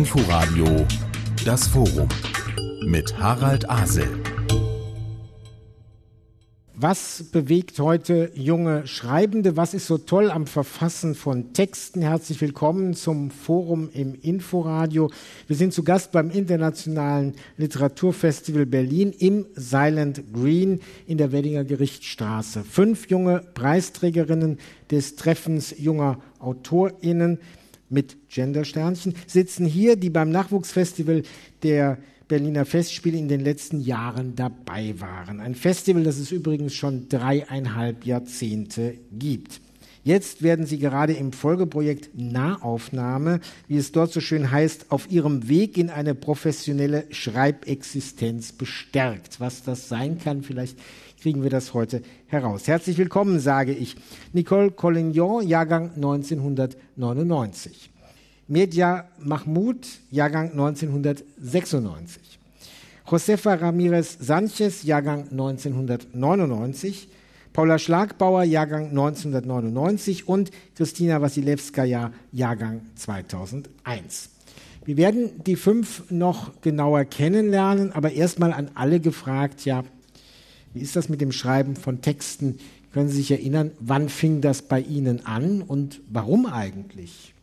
Inforadio Das Forum mit Harald Asel. Was bewegt heute junge Schreibende? Was ist so toll am Verfassen von Texten? Herzlich willkommen zum Forum im Inforadio. Wir sind zu Gast beim Internationalen Literaturfestival Berlin im Silent Green in der Weddinger Gerichtsstraße. Fünf junge Preisträgerinnen des Treffens junger AutorInnen mit Gendersternchen sitzen hier, die beim Nachwuchsfestival der Berliner Festspiele in den letzten Jahren dabei waren. Ein Festival, das es übrigens schon dreieinhalb Jahrzehnte gibt. Jetzt werden Sie gerade im Folgeprojekt Nahaufnahme, wie es dort so schön heißt, auf Ihrem Weg in eine professionelle Schreibexistenz bestärkt. Was das sein kann, vielleicht kriegen wir das heute heraus. Herzlich willkommen, sage ich. Nicole Collignon, Jahrgang 1999. Medja Mahmoud, Jahrgang 1996. Josefa Ramirez Sanchez, Jahrgang 1999. Paula Schlagbauer, Jahrgang 1999 und Christina Wasilewskaja, Jahrgang 2001. Wir werden die fünf noch genauer kennenlernen, aber erstmal an alle gefragt, ja, wie ist das mit dem Schreiben von Texten? Können Sie sich erinnern, wann fing das bei Ihnen an und warum eigentlich?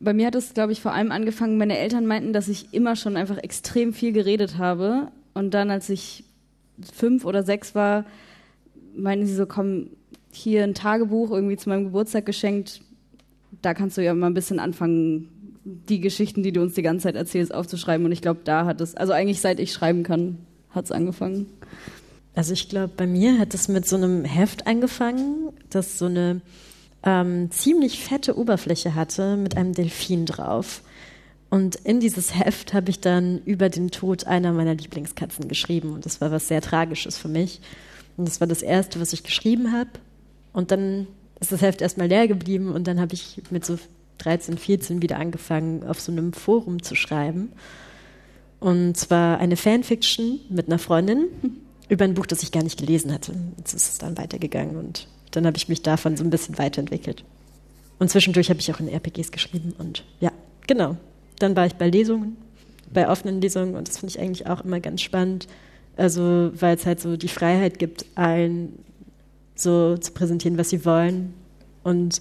Bei mir hat es, glaube ich, vor allem angefangen, meine Eltern meinten, dass ich immer schon einfach extrem viel geredet habe. Und dann, als ich fünf oder sechs war, meinten sie so, komm, hier ein Tagebuch irgendwie zu meinem Geburtstag geschenkt. Da kannst du ja mal ein bisschen anfangen, die Geschichten, die du uns die ganze Zeit erzählst, aufzuschreiben. Und ich glaube, da hat es, also eigentlich seit ich schreiben kann, hat es angefangen. Also ich glaube, bei mir hat es mit so einem Heft angefangen, das so eine ähm, ziemlich fette Oberfläche hatte mit einem Delfin drauf. Und in dieses Heft habe ich dann über den Tod einer meiner Lieblingskatzen geschrieben. Und das war was sehr Tragisches für mich. Und das war das Erste, was ich geschrieben habe. Und dann ist das Heft erstmal leer geblieben. Und dann habe ich mit so 13, 14 wieder angefangen, auf so einem Forum zu schreiben. Und zwar eine Fanfiction mit einer Freundin über ein Buch, das ich gar nicht gelesen hatte. Jetzt ist es dann weitergegangen und dann habe ich mich davon so ein bisschen weiterentwickelt. Und zwischendurch habe ich auch in RPGs geschrieben und ja, genau. Dann war ich bei Lesungen, bei offenen Lesungen und das finde ich eigentlich auch immer ganz spannend. Also, weil es halt so die Freiheit gibt, allen so zu präsentieren, was sie wollen und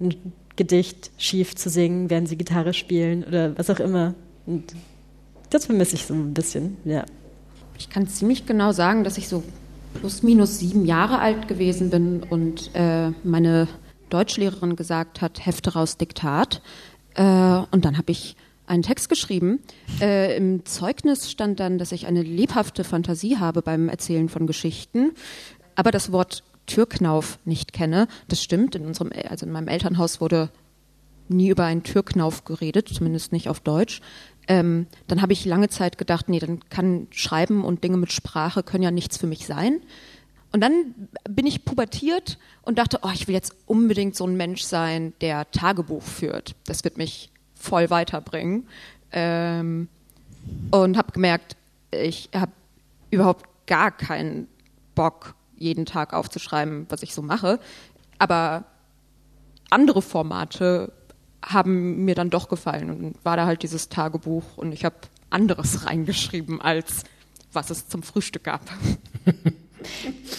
ein Gedicht schief zu singen, während sie Gitarre spielen oder was auch immer. Und das vermisse ich so ein bisschen, ja. Ich kann ziemlich genau sagen, dass ich so plus minus sieben Jahre alt gewesen bin und äh, meine Deutschlehrerin gesagt hat, Hefte raus Diktat. Äh, und dann habe ich einen Text geschrieben. Äh, Im Zeugnis stand dann, dass ich eine lebhafte Fantasie habe beim Erzählen von Geschichten, aber das Wort Türknauf nicht kenne. Das stimmt. In unserem, also in meinem Elternhaus wurde nie über einen Türknauf geredet, zumindest nicht auf Deutsch. Ähm, dann habe ich lange Zeit gedacht, nee, dann kann Schreiben und Dinge mit Sprache können ja nichts für mich sein. Und dann bin ich pubertiert und dachte, oh, ich will jetzt unbedingt so ein Mensch sein, der Tagebuch führt. Das wird mich voll weiterbringen. Ähm, und habe gemerkt, ich habe überhaupt gar keinen Bock, jeden Tag aufzuschreiben, was ich so mache. Aber andere Formate haben mir dann doch gefallen. Und war da halt dieses Tagebuch und ich habe anderes reingeschrieben, als was es zum Frühstück gab.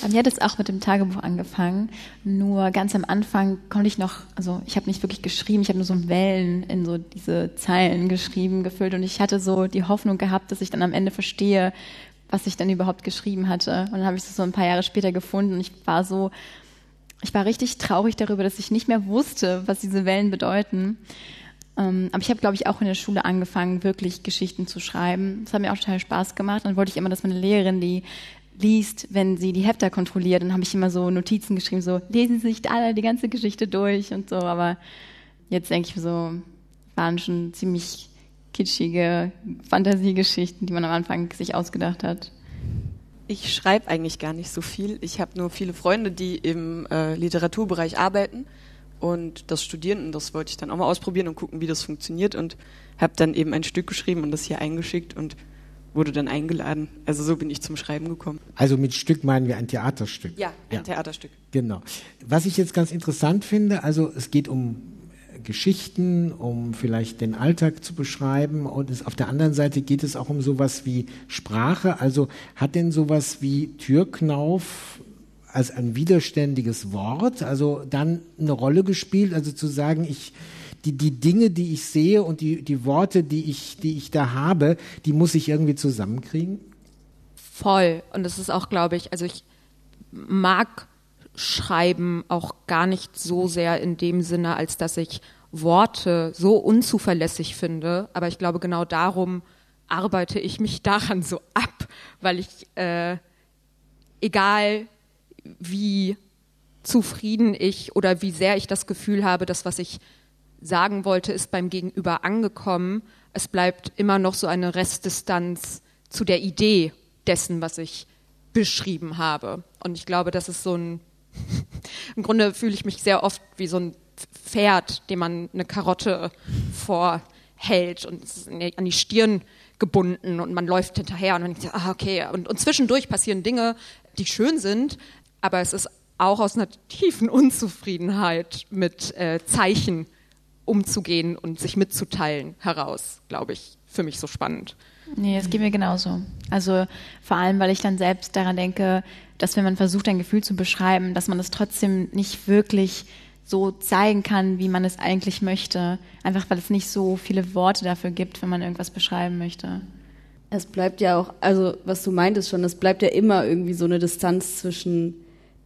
Bei mir hat es auch mit dem Tagebuch angefangen. Nur ganz am Anfang konnte ich noch, also ich habe nicht wirklich geschrieben, ich habe nur so Wellen in so diese Zeilen geschrieben, gefüllt und ich hatte so die Hoffnung gehabt, dass ich dann am Ende verstehe, was ich dann überhaupt geschrieben hatte. Und dann habe ich das so ein paar Jahre später gefunden und ich war so ich war richtig traurig darüber, dass ich nicht mehr wusste, was diese Wellen bedeuten. Ähm, aber ich habe, glaube ich, auch in der Schule angefangen, wirklich Geschichten zu schreiben. Das hat mir auch total Spaß gemacht. Dann wollte ich immer, dass meine Lehrerin die liest, wenn sie die Hefter kontrolliert. Dann habe ich immer so Notizen geschrieben, so lesen Sie sich alle die ganze Geschichte durch und so. Aber jetzt denke ich so, waren schon ziemlich kitschige Fantasiegeschichten, die man am Anfang sich ausgedacht hat. Ich schreibe eigentlich gar nicht so viel. Ich habe nur viele Freunde, die im äh, Literaturbereich arbeiten und das studieren und das wollte ich dann auch mal ausprobieren und gucken, wie das funktioniert und habe dann eben ein Stück geschrieben und das hier eingeschickt und wurde dann eingeladen. Also so bin ich zum Schreiben gekommen. Also mit Stück meinen wir ein Theaterstück. Ja, ein ja. Theaterstück. Genau. Was ich jetzt ganz interessant finde, also es geht um Geschichten, um vielleicht den Alltag zu beschreiben. Und es, auf der anderen Seite geht es auch um sowas wie Sprache. Also hat denn sowas wie Türknauf als ein widerständiges Wort, also dann eine Rolle gespielt, also zu sagen, ich, die, die Dinge, die ich sehe und die, die Worte, die ich, die ich da habe, die muss ich irgendwie zusammenkriegen? Voll. Und das ist auch, glaube ich, also ich mag Schreiben auch gar nicht so sehr in dem Sinne, als dass ich Worte so unzuverlässig finde. Aber ich glaube, genau darum arbeite ich mich daran so ab, weil ich, äh, egal wie zufrieden ich oder wie sehr ich das Gefühl habe, dass was ich sagen wollte, ist beim Gegenüber angekommen. Es bleibt immer noch so eine Restdistanz zu der Idee dessen, was ich beschrieben habe. Und ich glaube, das ist so ein, im Grunde fühle ich mich sehr oft wie so ein Pferd, dem man eine Karotte vorhält und an die Stirn gebunden und man läuft hinterher und man denkt, ah, okay. Und, und zwischendurch passieren Dinge, die schön sind, aber es ist auch aus einer tiefen Unzufriedenheit mit äh, Zeichen umzugehen und sich mitzuteilen heraus, glaube ich, für mich so spannend. Nee, es geht mir genauso. Also vor allem, weil ich dann selbst daran denke, dass wenn man versucht, ein Gefühl zu beschreiben, dass man es trotzdem nicht wirklich so zeigen kann, wie man es eigentlich möchte. Einfach weil es nicht so viele Worte dafür gibt, wenn man irgendwas beschreiben möchte. Es bleibt ja auch, also was du meintest schon, es bleibt ja immer irgendwie so eine Distanz zwischen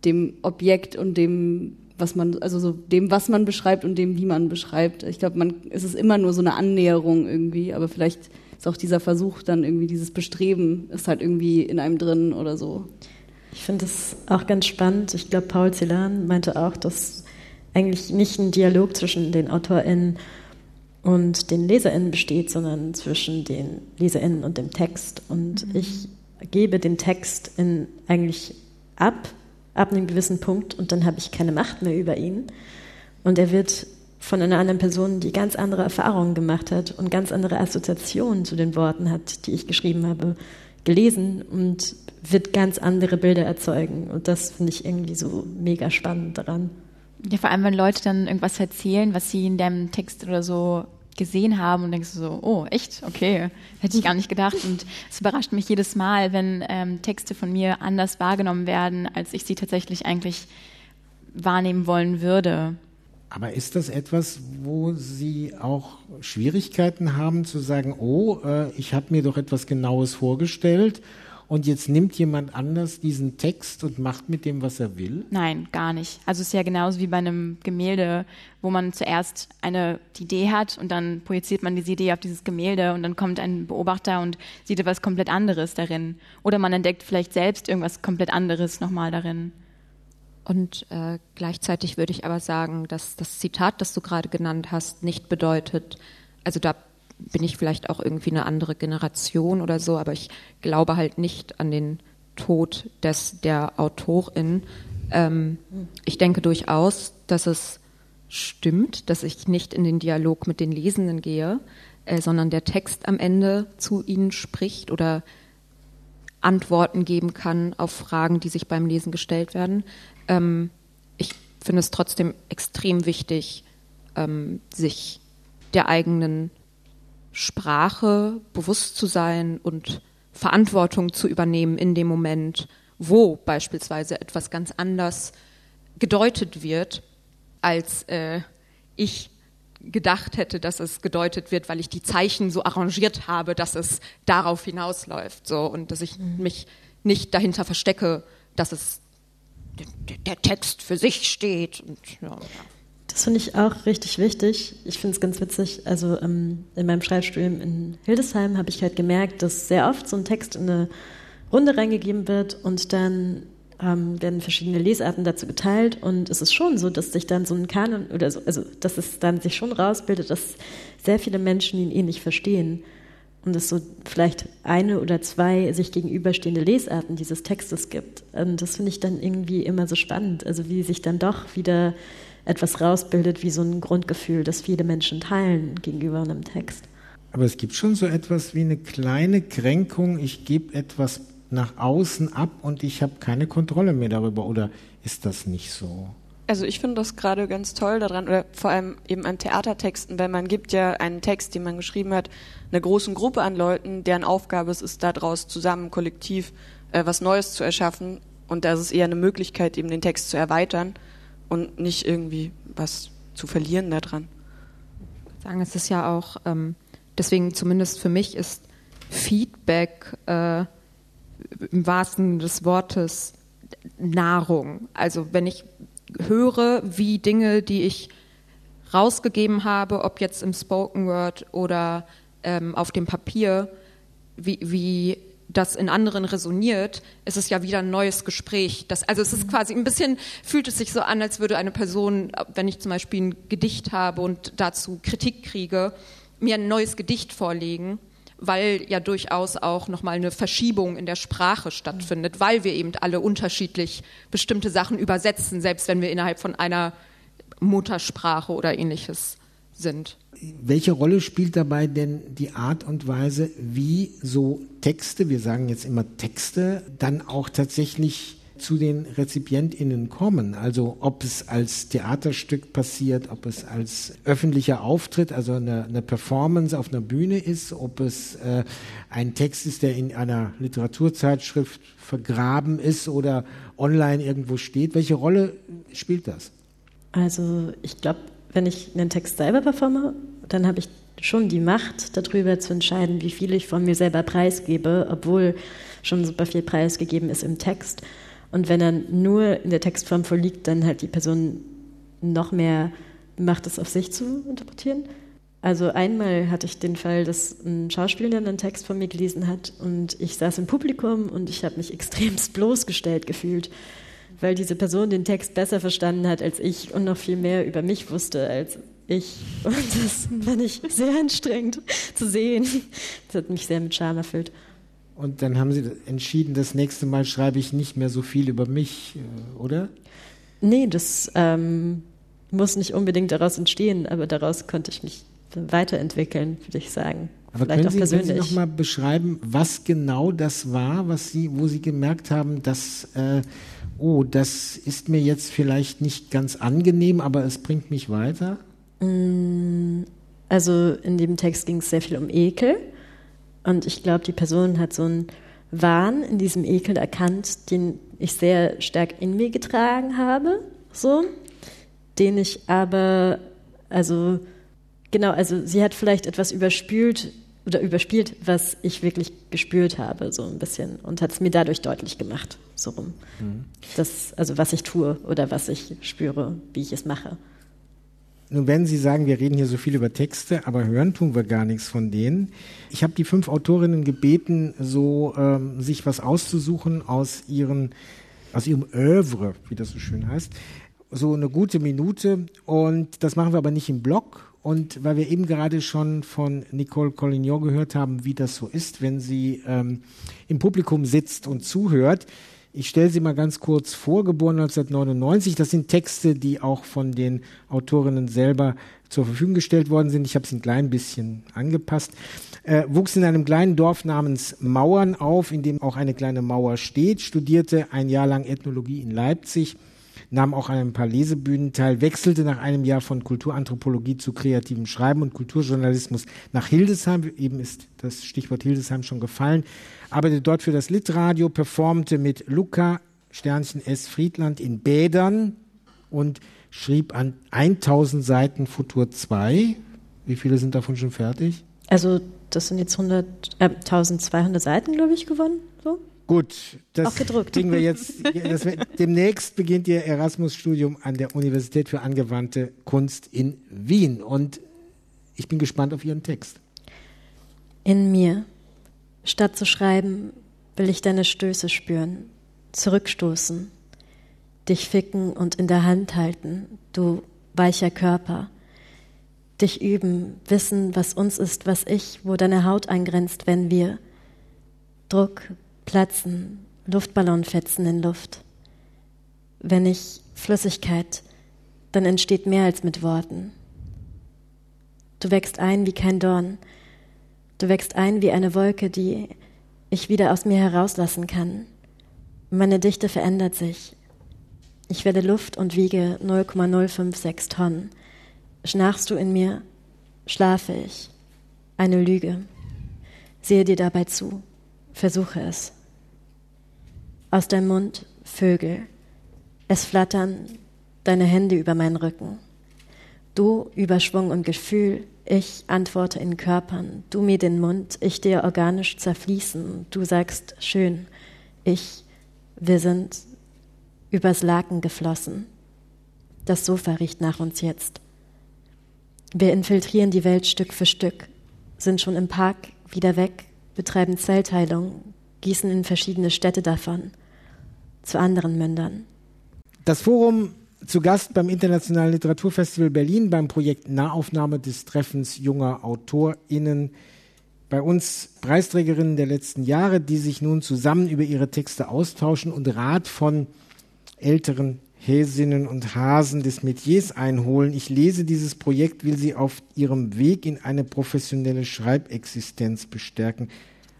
dem Objekt und dem, was man, also so dem, was man beschreibt und dem, wie man beschreibt. Ich glaube, man, es ist immer nur so eine Annäherung irgendwie, aber vielleicht ist auch dieser Versuch dann irgendwie, dieses Bestreben ist halt irgendwie in einem drin oder so. Ich finde es auch ganz spannend. Ich glaube, Paul Celan meinte auch, dass eigentlich nicht ein Dialog zwischen den AutorInnen und den LeserInnen besteht, sondern zwischen den LeserInnen und dem Text. Und mhm. ich gebe den Text in eigentlich ab, ab einem gewissen Punkt und dann habe ich keine Macht mehr über ihn. Und er wird von einer anderen Person, die ganz andere Erfahrungen gemacht hat und ganz andere Assoziationen zu den Worten hat, die ich geschrieben habe, gelesen und wird ganz andere Bilder erzeugen. Und das finde ich irgendwie so mega spannend daran. Ja, vor allem, wenn Leute dann irgendwas erzählen, was sie in deinem Text oder so gesehen haben und denkst du so, oh, echt? Okay, hätte ich gar nicht gedacht. Und es überrascht mich jedes Mal, wenn ähm, Texte von mir anders wahrgenommen werden, als ich sie tatsächlich eigentlich wahrnehmen wollen würde. Aber ist das etwas, wo Sie auch Schwierigkeiten haben zu sagen, oh, äh, ich habe mir doch etwas Genaues vorgestellt und jetzt nimmt jemand anders diesen Text und macht mit dem, was er will? Nein, gar nicht. Also es ist ja genauso wie bei einem Gemälde, wo man zuerst eine Idee hat und dann projiziert man diese Idee auf dieses Gemälde und dann kommt ein Beobachter und sieht etwas komplett anderes darin. Oder man entdeckt vielleicht selbst irgendwas komplett anderes nochmal darin. Und äh, gleichzeitig würde ich aber sagen, dass das Zitat, das du gerade genannt hast, nicht bedeutet, also da bin ich vielleicht auch irgendwie eine andere Generation oder so, aber ich glaube halt nicht an den Tod des, der Autorin. Ähm, ich denke durchaus, dass es stimmt, dass ich nicht in den Dialog mit den Lesenden gehe, äh, sondern der Text am Ende zu ihnen spricht oder Antworten geben kann auf Fragen, die sich beim Lesen gestellt werden. Ähm, ich finde es trotzdem extrem wichtig, ähm, sich der eigenen Sprache bewusst zu sein und Verantwortung zu übernehmen in dem Moment, wo beispielsweise etwas ganz anders gedeutet wird, als äh, ich gedacht hätte, dass es gedeutet wird, weil ich die Zeichen so arrangiert habe, dass es darauf hinausläuft, so und dass ich mhm. mich nicht dahinter verstecke, dass es der, Text für sich steht. Und, ja. Das finde ich auch richtig wichtig. Ich finde es ganz witzig. Also ähm, in meinem Schreibstudium in Hildesheim habe ich halt gemerkt, dass sehr oft so ein Text in eine Runde reingegeben wird und dann ähm, werden verschiedene Lesarten dazu geteilt und es ist schon so, dass sich dann so ein Kanon oder so, also dass es dann sich schon rausbildet, dass sehr viele Menschen ihn ähnlich verstehen und es so vielleicht eine oder zwei sich gegenüberstehende Lesarten dieses Textes gibt. Und das finde ich dann irgendwie immer so spannend, also wie sich dann doch wieder etwas rausbildet wie so ein Grundgefühl, das viele Menschen teilen gegenüber einem Text. Aber es gibt schon so etwas wie eine kleine Kränkung, ich gebe etwas nach außen ab und ich habe keine Kontrolle mehr darüber. Oder ist das nicht so? Also ich finde das gerade ganz toll daran, oder vor allem eben an Theatertexten, weil man gibt ja einen Text, den man geschrieben hat, einer großen Gruppe an Leuten, deren Aufgabe es ist, daraus zusammen kollektiv äh, was Neues zu erschaffen. Und da ist es eher eine Möglichkeit, eben den Text zu erweitern und nicht irgendwie was zu verlieren daran. Ich sagen, es ist ja auch, ähm, deswegen zumindest für mich ist Feedback äh, im wahrsten des Wortes Nahrung. Also wenn ich höre, wie Dinge, die ich rausgegeben habe, ob jetzt im Spoken Word oder ähm, auf dem Papier, wie, wie das in anderen resoniert, ist es ja wieder ein neues Gespräch. Das, also es ist quasi ein bisschen, fühlt es sich so an, als würde eine Person, wenn ich zum Beispiel ein Gedicht habe und dazu Kritik kriege, mir ein neues Gedicht vorlegen weil ja durchaus auch nochmal eine Verschiebung in der Sprache stattfindet, weil wir eben alle unterschiedlich bestimmte Sachen übersetzen, selbst wenn wir innerhalb von einer Muttersprache oder ähnliches sind. Welche Rolle spielt dabei denn die Art und Weise, wie so Texte, wir sagen jetzt immer Texte, dann auch tatsächlich zu den RezipientInnen kommen. Also ob es als Theaterstück passiert, ob es als öffentlicher Auftritt, also eine, eine Performance auf einer Bühne ist, ob es äh, ein Text ist, der in einer Literaturzeitschrift vergraben ist oder online irgendwo steht. Welche Rolle spielt das? Also ich glaube, wenn ich einen Text selber performe, dann habe ich schon die Macht, darüber zu entscheiden, wie viel ich von mir selber preisgebe, obwohl schon super viel preisgegeben ist im Text. Und wenn er nur in der Textform vorliegt, dann halt die Person noch mehr Macht, es auf sich zu interpretieren. Also einmal hatte ich den Fall, dass ein Schauspieler einen Text von mir gelesen hat und ich saß im Publikum und ich habe mich extremst bloßgestellt gefühlt, weil diese Person den Text besser verstanden hat als ich und noch viel mehr über mich wusste als ich. Und das fand ich sehr anstrengend zu sehen. Das hat mich sehr mit Scham erfüllt. Und dann haben Sie entschieden, das nächste Mal schreibe ich nicht mehr so viel über mich, äh, oder? Nee, das ähm, muss nicht unbedingt daraus entstehen, aber daraus konnte ich mich weiterentwickeln, würde ich sagen. Aber Vielleicht können Sie, auch persönlich. können Sie noch mal beschreiben, was genau das war, was Sie, wo Sie gemerkt haben, dass äh, oh, das ist mir jetzt vielleicht nicht ganz angenehm, aber es bringt mich weiter? Mm, also in dem Text ging es sehr viel um Ekel. Und ich glaube, die Person hat so einen Wahn in diesem Ekel erkannt, den ich sehr stark in mir getragen habe, so, den ich aber, also, genau, also sie hat vielleicht etwas überspült oder überspielt, was ich wirklich gespürt habe, so ein bisschen, und hat es mir dadurch deutlich gemacht, so rum. Mhm. Das, also was ich tue oder was ich spüre, wie ich es mache. Nun werden Sie sagen, wir reden hier so viel über Texte, aber hören tun wir gar nichts von denen. Ich habe die fünf Autorinnen gebeten, so ähm, sich was auszusuchen aus ihren, aus ihrem Oeuvre, wie das so schön heißt. So eine gute Minute. Und das machen wir aber nicht im Blog. Und weil wir eben gerade schon von Nicole Collignon gehört haben, wie das so ist, wenn sie ähm, im Publikum sitzt und zuhört, ich stelle sie mal ganz kurz vor, geboren 1999. Das sind Texte, die auch von den Autorinnen selber zur Verfügung gestellt worden sind. Ich habe sie ein klein bisschen angepasst. Äh, wuchs in einem kleinen Dorf namens Mauern auf, in dem auch eine kleine Mauer steht, studierte ein Jahr lang Ethnologie in Leipzig, nahm auch an ein paar Lesebühnen teil, wechselte nach einem Jahr von Kulturanthropologie zu kreativem Schreiben und Kulturjournalismus nach Hildesheim. Eben ist das Stichwort Hildesheim schon gefallen arbeitete dort für das Litradio, performte mit Luca Sternchen S. Friedland in Bädern und schrieb an 1000 Seiten Futur 2. Wie viele sind davon schon fertig? Also das sind jetzt 100, äh, 1200 Seiten, glaube ich, gewonnen. So. Gut, das kriegen wir jetzt. Das, demnächst beginnt Ihr Erasmus-Studium an der Universität für angewandte Kunst in Wien. Und ich bin gespannt auf Ihren Text. In mir Statt zu schreiben, will ich deine Stöße spüren, zurückstoßen, dich ficken und in der Hand halten, du weicher Körper. Dich üben, wissen, was uns ist, was ich, wo deine Haut eingrenzt, wenn wir Druck, Platzen, Luftballonfetzen in Luft. Wenn ich Flüssigkeit, dann entsteht mehr als mit Worten. Du wächst ein wie kein Dorn, Du wächst ein wie eine Wolke, die ich wieder aus mir herauslassen kann. Meine Dichte verändert sich. Ich werde Luft und wiege 0,056 Tonnen. Schnarchst du in mir, schlafe ich. Eine Lüge. Sehe dir dabei zu. Versuche es. Aus deinem Mund Vögel. Es flattern deine Hände über meinen Rücken. Du Überschwung und Gefühl, ich antworte in Körpern. Du mir den Mund, ich dir organisch zerfließen. Du sagst schön. Ich, wir sind übers Laken geflossen. Das Sofa riecht nach uns jetzt. Wir infiltrieren die Welt Stück für Stück, sind schon im Park, wieder weg, betreiben Zellteilung, gießen in verschiedene Städte davon, zu anderen Mündern. Das Forum zu Gast beim Internationalen Literaturfestival Berlin beim Projekt Nahaufnahme des Treffens junger AutorInnen. Bei uns Preisträgerinnen der letzten Jahre, die sich nun zusammen über ihre Texte austauschen und Rat von älteren Häsinnen und Hasen des Metiers einholen. Ich lese dieses Projekt, will sie auf ihrem Weg in eine professionelle Schreibexistenz bestärken.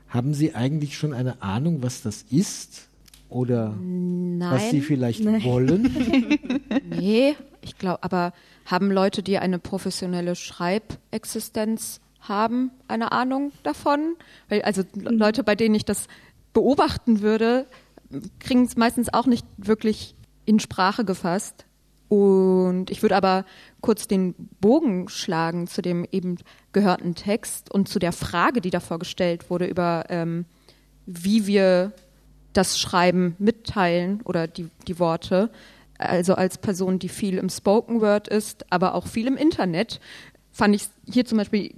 Haben Sie eigentlich schon eine Ahnung, was das ist? Oder Nein. was Sie vielleicht Nein. wollen? nee, ich glaube, aber haben Leute, die eine professionelle Schreibexistenz haben, eine Ahnung davon? Weil, also Leute, bei denen ich das beobachten würde, kriegen es meistens auch nicht wirklich in Sprache gefasst. Und ich würde aber kurz den Bogen schlagen zu dem eben gehörten Text und zu der Frage, die davor gestellt wurde, über ähm, wie wir das Schreiben mitteilen oder die, die Worte. Also als Person, die viel im Spoken Word ist, aber auch viel im Internet, fand ich hier zum Beispiel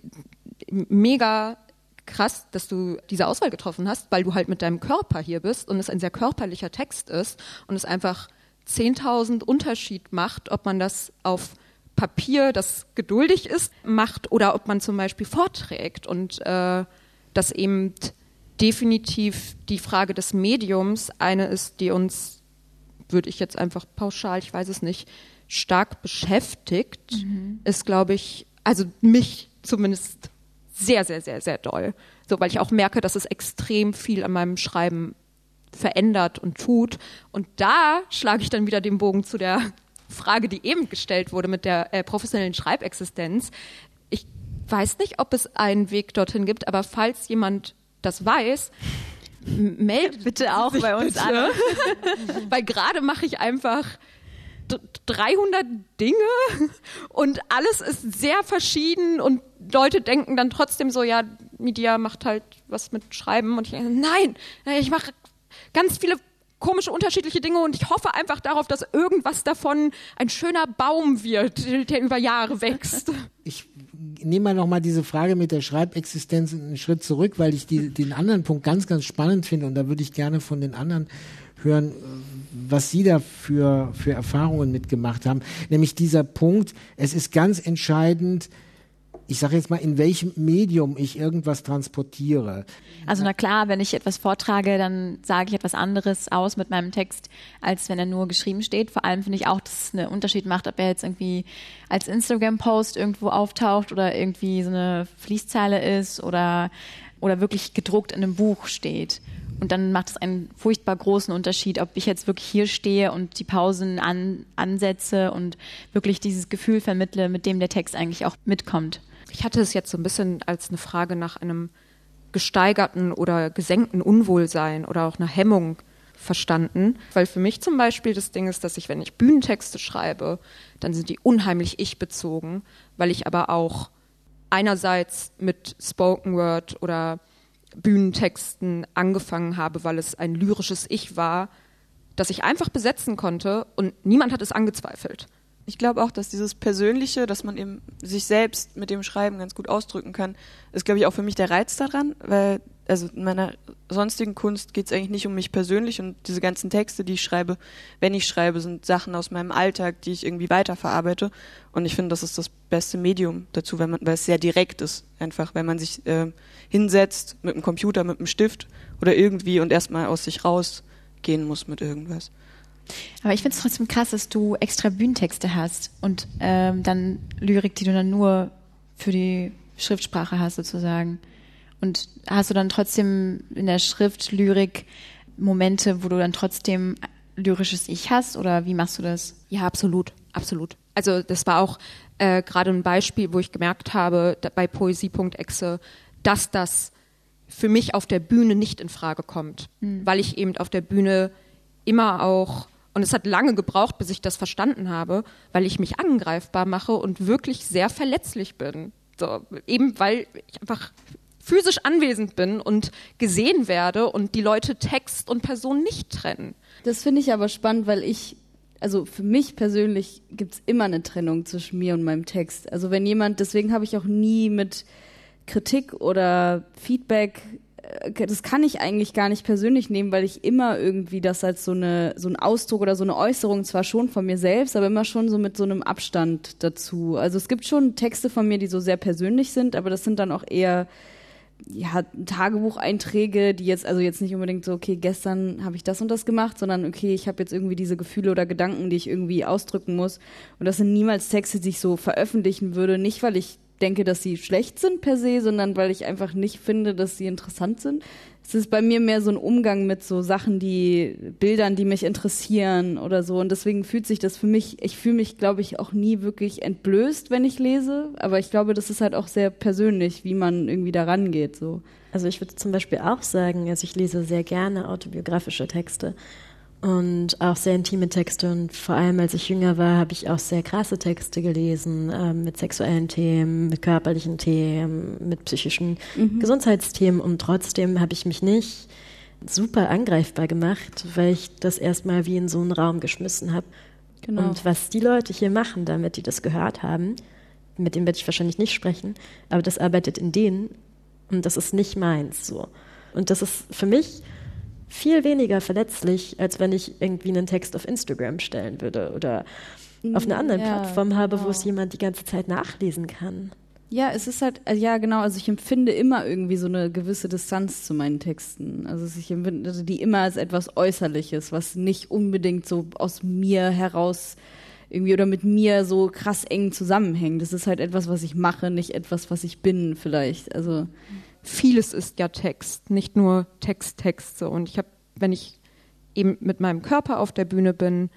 mega krass, dass du diese Auswahl getroffen hast, weil du halt mit deinem Körper hier bist und es ein sehr körperlicher Text ist und es einfach 10.000 Unterschied macht, ob man das auf Papier, das geduldig ist, macht oder ob man zum Beispiel vorträgt und äh, dass eben definitiv die Frage des Mediums eine ist, die uns, würde ich jetzt einfach pauschal, ich weiß es nicht, stark beschäftigt, mhm. ist, glaube ich, also mich zumindest sehr, sehr, sehr, sehr doll. So, weil ich auch merke, dass es extrem viel an meinem Schreiben verändert und tut. Und da schlage ich dann wieder den Bogen zu der Frage, die eben gestellt wurde mit der äh, professionellen Schreibexistenz. Ich weiß nicht, ob es einen Weg dorthin gibt, aber falls jemand das weiß, meldet bitte auch bei uns bitte. an. Weil gerade mache ich einfach 300 Dinge und alles ist sehr verschieden und Leute denken dann trotzdem so, ja, Media macht halt was mit Schreiben und ich denke, nein, ich mache ganz viele komische, unterschiedliche Dinge und ich hoffe einfach darauf, dass irgendwas davon ein schöner Baum wird, der über Jahre wächst. Ich nehme mal nochmal diese Frage mit der Schreibexistenz einen Schritt zurück, weil ich die, den anderen Punkt ganz, ganz spannend finde und da würde ich gerne von den anderen hören, was Sie da für, für Erfahrungen mitgemacht haben. Nämlich dieser Punkt, es ist ganz entscheidend, ich sage jetzt mal, in welchem Medium ich irgendwas transportiere. Also na klar, wenn ich etwas vortrage, dann sage ich etwas anderes aus mit meinem Text, als wenn er nur geschrieben steht. Vor allem finde ich auch, dass es einen Unterschied macht, ob er jetzt irgendwie als Instagram-Post irgendwo auftaucht oder irgendwie so eine Fließzeile ist oder, oder wirklich gedruckt in einem Buch steht. Und dann macht es einen furchtbar großen Unterschied, ob ich jetzt wirklich hier stehe und die Pausen an, ansetze und wirklich dieses Gefühl vermittle, mit dem der Text eigentlich auch mitkommt. Ich hatte es jetzt so ein bisschen als eine Frage nach einem gesteigerten oder gesenkten Unwohlsein oder auch einer Hemmung verstanden, weil für mich zum Beispiel das Ding ist, dass ich, wenn ich Bühnentexte schreibe, dann sind die unheimlich ich-bezogen, weil ich aber auch einerseits mit Spoken Word oder Bühnentexten angefangen habe, weil es ein lyrisches Ich war, das ich einfach besetzen konnte und niemand hat es angezweifelt ich glaube auch, dass dieses Persönliche, dass man eben sich selbst mit dem Schreiben ganz gut ausdrücken kann, ist, glaube ich, auch für mich der Reiz daran, weil, also in meiner sonstigen Kunst geht es eigentlich nicht um mich persönlich und diese ganzen Texte, die ich schreibe, wenn ich schreibe, sind Sachen aus meinem Alltag, die ich irgendwie weiterverarbeite. Und ich finde, das ist das beste Medium dazu, wenn man, weil es sehr direkt ist, einfach, wenn man sich äh, hinsetzt mit einem Computer, mit einem Stift oder irgendwie und erstmal aus sich rausgehen muss mit irgendwas. Aber ich finde es trotzdem krass, dass du extra Bühnentexte hast und ähm, dann Lyrik, die du dann nur für die Schriftsprache hast sozusagen. Und hast du dann trotzdem in der Schrift Lyrik Momente, wo du dann trotzdem lyrisches Ich hast oder wie machst du das? Ja, absolut, absolut. Also das war auch äh, gerade ein Beispiel, wo ich gemerkt habe bei Poesie.exe, dass das für mich auf der Bühne nicht in Frage kommt, mhm. weil ich eben auf der Bühne immer auch und es hat lange gebraucht, bis ich das verstanden habe, weil ich mich angreifbar mache und wirklich sehr verletzlich bin. So, eben weil ich einfach physisch anwesend bin und gesehen werde und die Leute Text und Person nicht trennen. Das finde ich aber spannend, weil ich also für mich persönlich gibt es immer eine Trennung zwischen mir und meinem Text. Also wenn jemand, deswegen habe ich auch nie mit Kritik oder Feedback, das kann ich eigentlich gar nicht persönlich nehmen, weil ich immer irgendwie das als so eine so ein Ausdruck oder so eine Äußerung zwar schon von mir selbst, aber immer schon so mit so einem Abstand dazu. Also es gibt schon Texte von mir, die so sehr persönlich sind, aber das sind dann auch eher ja, Tagebucheinträge, die jetzt, also jetzt nicht unbedingt so, okay, gestern habe ich das und das gemacht, sondern okay, ich habe jetzt irgendwie diese Gefühle oder Gedanken, die ich irgendwie ausdrücken muss. Und das sind niemals Texte, die ich so veröffentlichen würde, nicht weil ich denke, dass sie schlecht sind per se, sondern weil ich einfach nicht finde, dass sie interessant sind. Es ist bei mir mehr so ein Umgang mit so Sachen, die Bildern, die mich interessieren oder so. Und deswegen fühlt sich das für mich, ich fühle mich, glaube ich, auch nie wirklich entblößt, wenn ich lese. Aber ich glaube, das ist halt auch sehr persönlich, wie man irgendwie da rangeht. So. Also ich würde zum Beispiel auch sagen, also ich lese sehr gerne autobiografische Texte und auch sehr intime Texte. Und vor allem, als ich jünger war, habe ich auch sehr krasse Texte gelesen äh, mit sexuellen Themen, mit körperlichen Themen, mit psychischen mhm. Gesundheitsthemen. Und trotzdem habe ich mich nicht super angreifbar gemacht, weil ich das erstmal wie in so einen Raum geschmissen habe. Genau. Und was die Leute hier machen, damit die das gehört haben, mit dem werde ich wahrscheinlich nicht sprechen, aber das arbeitet in denen und das ist nicht meins so. Und das ist für mich viel weniger verletzlich, als wenn ich irgendwie einen Text auf Instagram stellen würde oder auf einer anderen ja, Plattform habe, genau. wo es jemand die ganze Zeit nachlesen kann. Ja, es ist halt, äh, ja genau, also ich empfinde immer irgendwie so eine gewisse Distanz zu meinen Texten. Also ich empfinde die immer als etwas Äußerliches, was nicht unbedingt so aus mir heraus irgendwie oder mit mir so krass eng zusammenhängt. Das ist halt etwas, was ich mache, nicht etwas, was ich bin vielleicht. Also vieles ist ja Text, nicht nur Texttexte. Und ich habe, wenn ich eben mit meinem Körper auf der Bühne bin,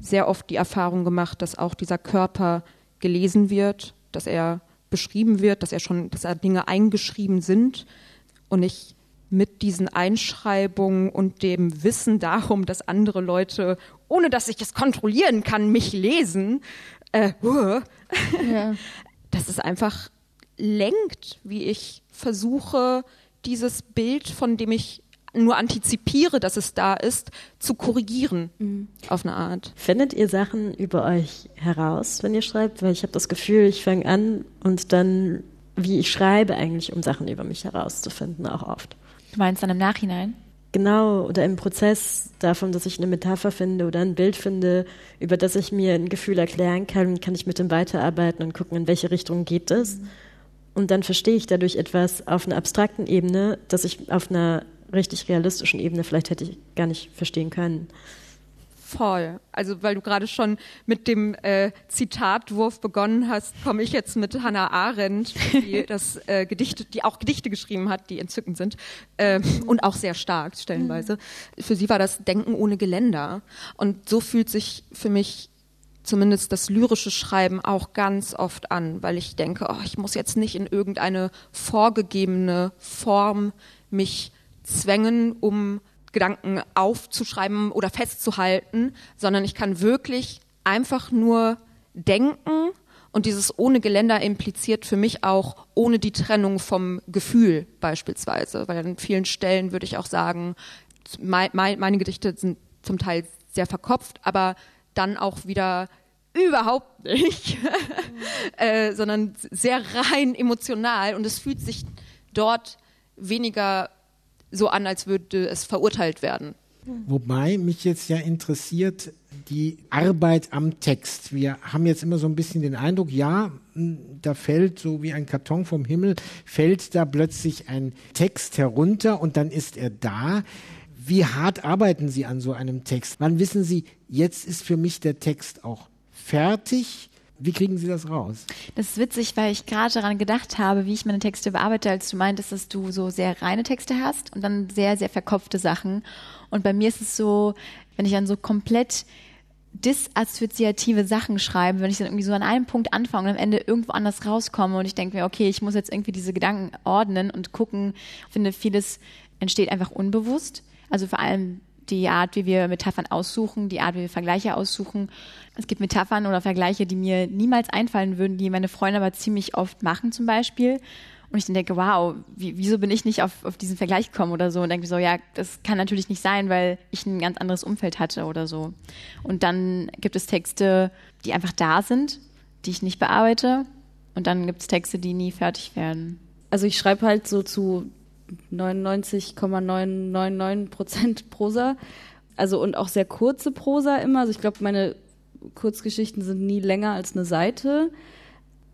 sehr oft die Erfahrung gemacht, dass auch dieser Körper gelesen wird, dass er beschrieben wird, dass er schon, dass er Dinge eingeschrieben sind und ich mit diesen Einschreibungen und dem Wissen darum, dass andere Leute, ohne dass ich es kontrollieren kann, mich lesen, äh, ja. dass es einfach lenkt, wie ich versuche, dieses Bild, von dem ich nur antizipiere, dass es da ist, zu korrigieren mhm. auf eine Art. Findet ihr Sachen über euch heraus, wenn ihr schreibt? Weil ich habe das Gefühl, ich fange an und dann, wie ich schreibe eigentlich, um Sachen über mich herauszufinden, auch oft. Du meinst dann im Nachhinein? Genau, oder im Prozess davon, dass ich eine Metapher finde oder ein Bild finde, über das ich mir ein Gefühl erklären kann, kann ich mit dem weiterarbeiten und gucken, in welche Richtung geht es. Mhm. Und dann verstehe ich dadurch etwas auf einer abstrakten Ebene, das ich auf einer richtig realistischen Ebene vielleicht hätte ich gar nicht verstehen können. Voll. Also weil du gerade schon mit dem äh, Zitatwurf begonnen hast, komme ich jetzt mit Hannah Arendt, die das äh, Gedichte, die auch Gedichte geschrieben hat, die entzückend sind äh, und auch sehr stark stellenweise. Für sie war das Denken ohne Geländer und so fühlt sich für mich zumindest das lyrische Schreiben auch ganz oft an, weil ich denke, oh, ich muss jetzt nicht in irgendeine vorgegebene Form mich zwängen, um Gedanken aufzuschreiben oder festzuhalten, sondern ich kann wirklich einfach nur denken und dieses ohne Geländer impliziert für mich auch ohne die Trennung vom Gefühl beispielsweise, weil an vielen Stellen würde ich auch sagen, meine Gedichte sind zum Teil sehr verkopft, aber dann auch wieder überhaupt nicht, äh, sondern sehr rein emotional und es fühlt sich dort weniger so an, als würde es verurteilt werden. Wobei mich jetzt ja interessiert die Arbeit am Text. Wir haben jetzt immer so ein bisschen den Eindruck, ja, da fällt so wie ein Karton vom Himmel, fällt da plötzlich ein Text herunter und dann ist er da. Wie hart arbeiten Sie an so einem Text? Wann wissen Sie, jetzt ist für mich der Text auch fertig? Wie kriegen Sie das raus? Das ist witzig, weil ich gerade daran gedacht habe, wie ich meine Texte bearbeite, als du meintest, dass du so sehr reine Texte hast und dann sehr, sehr verkopfte Sachen. Und bei mir ist es so, wenn ich dann so komplett disassoziative Sachen schreibe, wenn ich dann irgendwie so an einem Punkt anfange und am Ende irgendwo anders rauskomme und ich denke mir, okay, ich muss jetzt irgendwie diese Gedanken ordnen und gucken, finde, vieles entsteht einfach unbewusst. Also vor allem die Art, wie wir Metaphern aussuchen, die Art, wie wir Vergleiche aussuchen. Es gibt Metaphern oder Vergleiche, die mir niemals einfallen würden, die meine Freunde aber ziemlich oft machen zum Beispiel. Und ich dann denke, wow, wie, wieso bin ich nicht auf, auf diesen Vergleich gekommen oder so? Und denke so, ja, das kann natürlich nicht sein, weil ich ein ganz anderes Umfeld hatte oder so. Und dann gibt es Texte, die einfach da sind, die ich nicht bearbeite. Und dann gibt es Texte, die nie fertig werden. Also ich schreibe halt so zu 99,999 Prozent Prosa. Also und auch sehr kurze Prosa immer. Also ich glaube, meine Kurzgeschichten sind nie länger als eine Seite.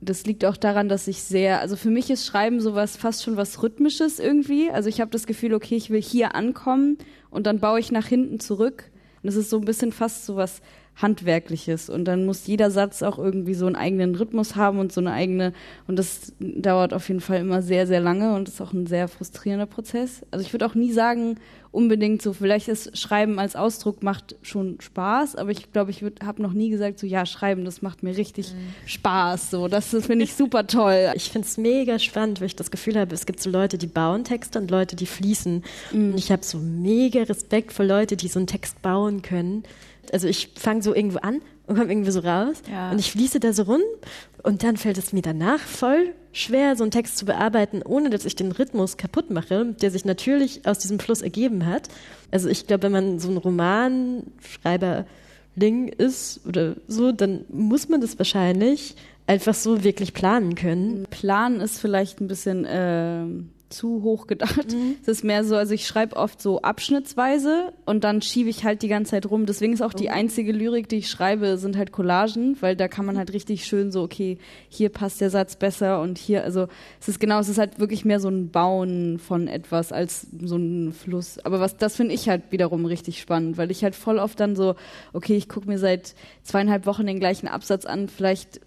Das liegt auch daran, dass ich sehr, also für mich ist Schreiben sowas fast schon was Rhythmisches irgendwie. Also ich habe das Gefühl, okay, ich will hier ankommen und dann baue ich nach hinten zurück. Und es ist so ein bisschen fast sowas Handwerkliches. Und dann muss jeder Satz auch irgendwie so einen eigenen Rhythmus haben und so eine eigene, und das dauert auf jeden Fall immer sehr, sehr lange und ist auch ein sehr frustrierender Prozess. Also ich würde auch nie sagen, unbedingt so, vielleicht ist Schreiben als Ausdruck macht schon Spaß, aber ich glaube, ich habe noch nie gesagt, so ja, Schreiben, das macht mir richtig mhm. Spaß. So, das, das finde ich super toll. Ich finde es mega spannend, weil ich das Gefühl habe, es gibt so Leute, die bauen Texte und Leute, die fließen. Mhm. Und ich habe so mega Respekt vor Leute, die so einen Text bauen können also ich fange so irgendwo an und komme irgendwie so raus ja. und ich fließe da so rum und dann fällt es mir danach voll schwer, so einen Text zu bearbeiten, ohne dass ich den Rhythmus kaputt mache, der sich natürlich aus diesem Fluss ergeben hat. Also ich glaube, wenn man so ein Romanschreiberling ist oder so, dann muss man das wahrscheinlich einfach so wirklich planen können. Planen ist vielleicht ein bisschen äh, zu hoch gedacht. Mhm. Es ist mehr so, also ich schreibe oft so abschnittsweise und dann schiebe ich halt die ganze Zeit rum. Deswegen ist auch die oh. einzige Lyrik, die ich schreibe, sind halt Collagen, weil da kann man halt richtig schön so, okay, hier passt der Satz besser und hier, also es ist genau, es ist halt wirklich mehr so ein Bauen von etwas als so ein Fluss. Aber was, das finde ich halt wiederum richtig spannend, weil ich halt voll oft dann so, okay, ich gucke mir seit zweieinhalb Wochen den gleichen Absatz an, vielleicht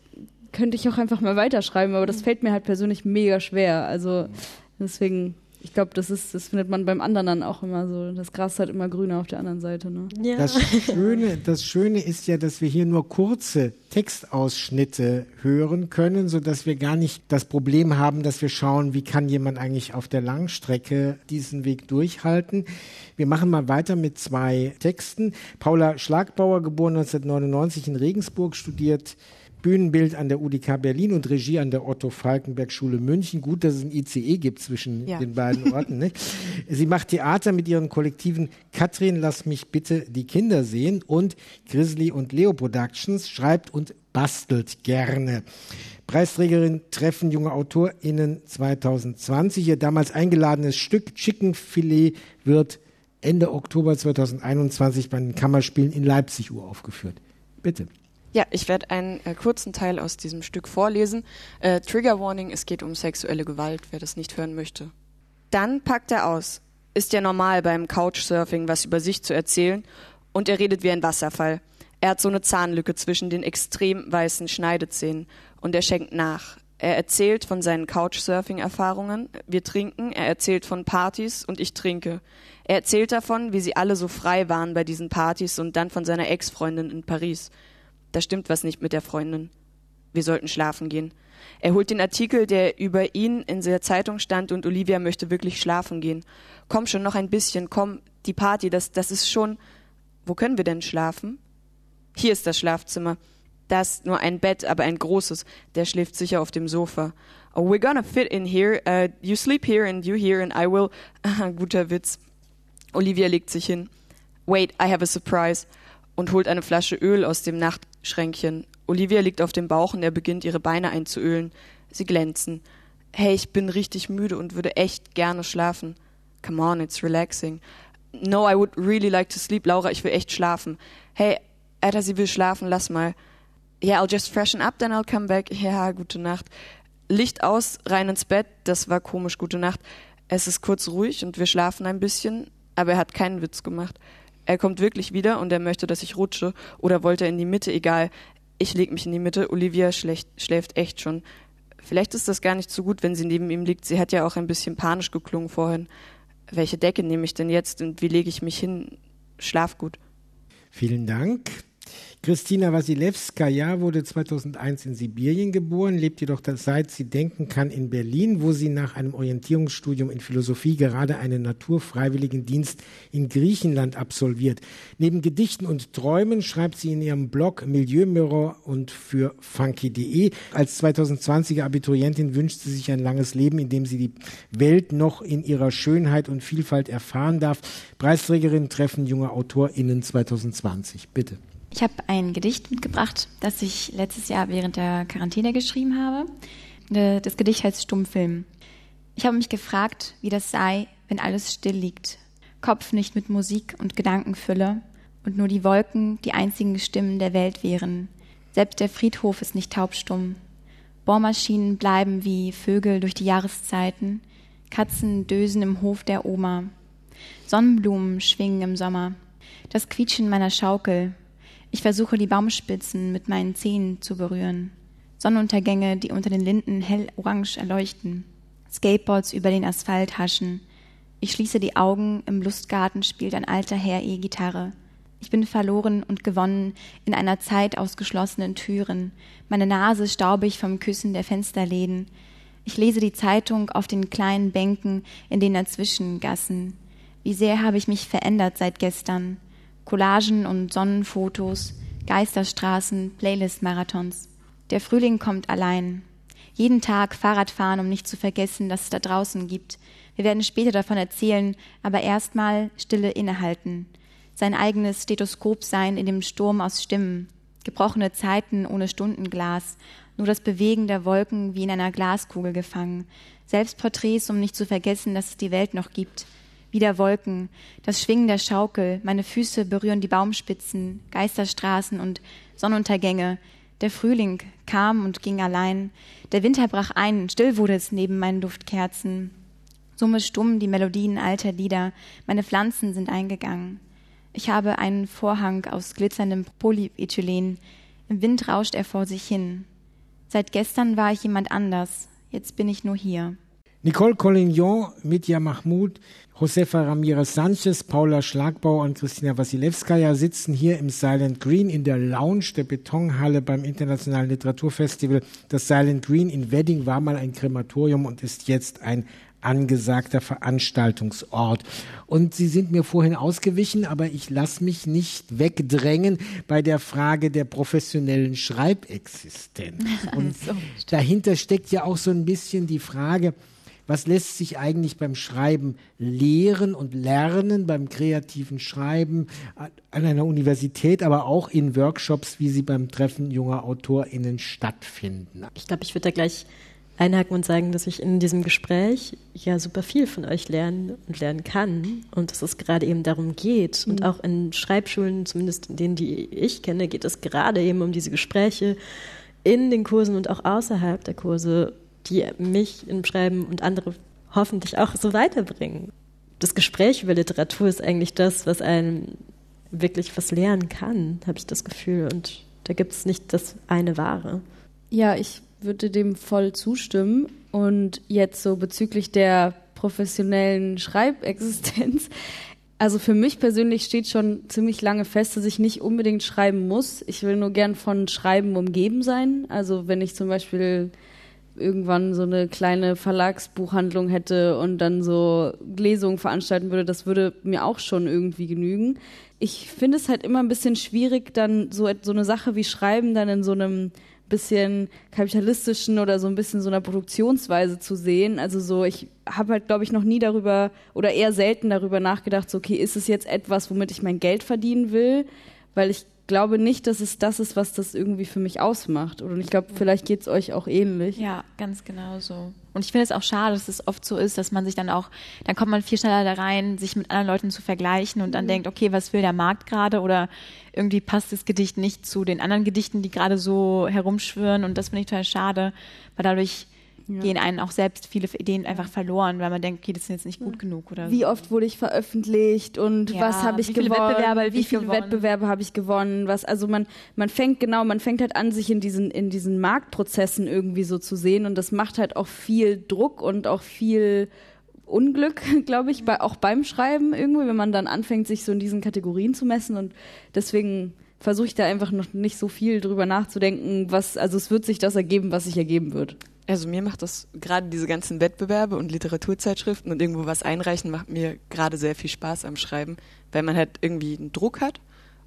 könnte ich auch einfach mal weiterschreiben, aber das fällt mir halt persönlich mega schwer. Also Deswegen, ich glaube, das ist, das findet man beim anderen dann auch immer so. Das Gras ist halt immer grüner auf der anderen Seite. Ne? Ja. Das, Schöne, das Schöne ist ja, dass wir hier nur kurze Textausschnitte hören können, sodass wir gar nicht das Problem haben, dass wir schauen, wie kann jemand eigentlich auf der Langstrecke diesen Weg durchhalten. Wir machen mal weiter mit zwei Texten. Paula Schlagbauer, geboren 1999 in Regensburg, studiert Bühnenbild an der UDK Berlin und Regie an der Otto Falkenberg Schule München. Gut, dass es ein ICE gibt zwischen ja. den beiden Orten. Nicht? Sie macht Theater mit ihren Kollektiven Katrin, lass mich bitte die Kinder sehen und Grizzly und Leo Productions schreibt und bastelt gerne. Preisträgerin Treffen junge AutorInnen 2020. Ihr damals eingeladenes Stück Chicken Filet wird Ende Oktober 2021 bei den Kammerspielen in Leipzig uraufgeführt. Bitte. Ja, ich werde einen äh, kurzen Teil aus diesem Stück vorlesen. Äh, Trigger Warning, es geht um sexuelle Gewalt, wer das nicht hören möchte. Dann packt er aus. Ist ja normal beim Couchsurfing was über sich zu erzählen und er redet wie ein Wasserfall. Er hat so eine Zahnlücke zwischen den extrem weißen Schneidezähnen und er schenkt nach. Er erzählt von seinen Couchsurfing-Erfahrungen. Wir trinken. Er erzählt von Partys und ich trinke. Er erzählt davon, wie sie alle so frei waren bei diesen Partys und dann von seiner Ex-Freundin in Paris da stimmt was nicht mit der Freundin. Wir sollten schlafen gehen. Er holt den Artikel, der über ihn in der Zeitung stand und Olivia möchte wirklich schlafen gehen. Komm schon noch ein bisschen, komm, die Party, das, das ist schon. Wo können wir denn schlafen? Hier ist das Schlafzimmer. Da ist nur ein Bett, aber ein großes. Der schläft sicher auf dem Sofa. Oh, we're gonna fit in here. Uh, you sleep here and you here and I will. Guter Witz. Olivia legt sich hin. Wait, I have a surprise. Und holt eine Flasche Öl aus dem Nacht Schränkchen. Olivia liegt auf dem Bauch und er beginnt ihre Beine einzuölen. Sie glänzen. Hey, ich bin richtig müde und würde echt gerne schlafen. Come on, it's relaxing. No, I would really like to sleep. Laura, ich will echt schlafen. Hey, Alter, sie will schlafen, lass mal. Yeah, I'll just freshen up, then I'll come back. Ja, gute Nacht. Licht aus, rein ins Bett. Das war komisch, gute Nacht. Es ist kurz ruhig und wir schlafen ein bisschen, aber er hat keinen Witz gemacht. Er kommt wirklich wieder und er möchte, dass ich rutsche oder wollte er in die Mitte, egal. ich leg mich in die Mitte, Olivia schläft, schläft echt schon. Vielleicht ist das gar nicht so gut, wenn sie neben ihm liegt. Sie hat ja auch ein bisschen panisch geklungen vorhin. Welche Decke nehme ich denn jetzt und wie lege ich mich hin? Schlaf gut. Vielen Dank. Christina Wasilewskaja wurde 2001 in Sibirien geboren, lebt jedoch seit sie denken kann in Berlin, wo sie nach einem Orientierungsstudium in Philosophie gerade einen Naturfreiwilligendienst in Griechenland absolviert. Neben Gedichten und Träumen schreibt sie in ihrem Blog Milieumirror und für funky.de. Als 2020er Abiturientin wünscht sie sich ein langes Leben, in dem sie die Welt noch in ihrer Schönheit und Vielfalt erfahren darf. Preisträgerin treffen junge AutorInnen 2020. Bitte. Ich habe ein Gedicht mitgebracht, das ich letztes Jahr während der Quarantäne geschrieben habe. Äh, das Gedicht heißt Stummfilm. Ich habe mich gefragt, wie das sei, wenn alles still liegt. Kopf nicht mit Musik und Gedankenfülle und nur die Wolken die einzigen Stimmen der Welt wären. Selbst der Friedhof ist nicht taubstumm. Bohrmaschinen bleiben wie Vögel durch die Jahreszeiten. Katzen dösen im Hof der Oma. Sonnenblumen schwingen im Sommer. Das Quietschen meiner Schaukel, ich versuche die Baumspitzen mit meinen Zehen zu berühren. Sonnenuntergänge, die unter den Linden hell orange erleuchten. Skateboards über den Asphalt haschen. Ich schließe die Augen, im Lustgarten spielt ein alter Herr E-Gitarre. Ich bin verloren und gewonnen in einer Zeit aus geschlossenen Türen. Meine Nase staubig vom Küssen der Fensterläden. Ich lese die Zeitung auf den kleinen Bänken in den Dazwischengassen. Wie sehr habe ich mich verändert seit gestern. Collagen und Sonnenfotos, Geisterstraßen, Playlist-Marathons. Der Frühling kommt allein. Jeden Tag Fahrrad fahren, um nicht zu vergessen, dass es da draußen gibt. Wir werden später davon erzählen, aber erstmal Stille innehalten. Sein eigenes Stethoskop sein in dem Sturm aus Stimmen. Gebrochene Zeiten ohne Stundenglas. Nur das Bewegen der Wolken wie in einer Glaskugel gefangen. Selbstporträts, um nicht zu vergessen, dass es die Welt noch gibt wieder Wolken, das Schwingen der Schaukel, meine Füße berühren die Baumspitzen, Geisterstraßen und Sonnenuntergänge. Der Frühling kam und ging allein, der Winter brach ein, still wurde es neben meinen Duftkerzen. Summe stumm die Melodien alter Lieder, meine Pflanzen sind eingegangen. Ich habe einen Vorhang aus glitzerndem Polyethylen, im Wind rauscht er vor sich hin. Seit gestern war ich jemand anders, jetzt bin ich nur hier. Nicole Collignon, Mitya Mahmoud, Josefa Ramirez Sanchez, Paula Schlagbauer und Christina Wasilewskaja sitzen hier im Silent Green in der Lounge der Betonhalle beim Internationalen Literaturfestival. Das Silent Green in Wedding war mal ein Krematorium und ist jetzt ein angesagter Veranstaltungsort. Und Sie sind mir vorhin ausgewichen, aber ich lasse mich nicht wegdrängen bei der Frage der professionellen Schreibexistenz. Und dahinter steckt ja auch so ein bisschen die Frage, was lässt sich eigentlich beim Schreiben lehren und lernen, beim kreativen Schreiben an einer Universität, aber auch in Workshops, wie sie beim Treffen junger AutorInnen stattfinden. Ich glaube, ich würde da gleich einhaken und sagen, dass ich in diesem Gespräch ja super viel von euch lernen und lernen kann und dass es gerade eben darum geht. Und mhm. auch in Schreibschulen, zumindest in denen, die ich kenne, geht es gerade eben um diese Gespräche in den Kursen und auch außerhalb der Kurse die mich im Schreiben und andere hoffentlich auch so weiterbringen. Das Gespräch über Literatur ist eigentlich das, was einem wirklich was lernen kann, habe ich das Gefühl. Und da gibt es nicht das eine Wahre. Ja, ich würde dem voll zustimmen. Und jetzt so bezüglich der professionellen Schreibexistenz. Also für mich persönlich steht schon ziemlich lange fest, dass ich nicht unbedingt schreiben muss. Ich will nur gern von Schreiben umgeben sein. Also wenn ich zum Beispiel irgendwann so eine kleine Verlagsbuchhandlung hätte und dann so Lesungen veranstalten würde, das würde mir auch schon irgendwie genügen. Ich finde es halt immer ein bisschen schwierig, dann so, so eine Sache wie Schreiben dann in so einem bisschen kapitalistischen oder so ein bisschen so einer Produktionsweise zu sehen. Also so, ich habe halt, glaube ich, noch nie darüber oder eher selten darüber nachgedacht, so, okay, ist es jetzt etwas, womit ich mein Geld verdienen will? Weil ich glaube nicht, dass es das ist, was das irgendwie für mich ausmacht. Und ich glaube, vielleicht geht es euch auch ähnlich. Ja, ganz genau so. Und ich finde es auch schade, dass es oft so ist, dass man sich dann auch, dann kommt man viel schneller da rein, sich mit anderen Leuten zu vergleichen und dann mhm. denkt, okay, was will der Markt gerade? Oder irgendwie passt das Gedicht nicht zu den anderen Gedichten, die gerade so herumschwirren. Und das finde ich total schade, weil dadurch ja. gehen einen auch selbst viele Ideen einfach verloren, weil man denkt, okay, das ist jetzt nicht gut genug oder Wie so. oft wurde ich veröffentlicht und ja, was habe ich gewonnen? Wettbewerbe wie viele gewonnen? Wettbewerbe habe ich gewonnen? Was also man man fängt genau, man fängt halt an sich in diesen in diesen Marktprozessen irgendwie so zu sehen und das macht halt auch viel Druck und auch viel Unglück, glaube ich, bei, auch beim Schreiben irgendwie, wenn man dann anfängt, sich so in diesen Kategorien zu messen und deswegen versuche ich da einfach noch nicht so viel drüber nachzudenken, was, also es wird sich das ergeben, was sich ergeben wird. Also mir macht das gerade diese ganzen Wettbewerbe und Literaturzeitschriften und irgendwo was einreichen, macht mir gerade sehr viel Spaß am Schreiben, weil man halt irgendwie einen Druck hat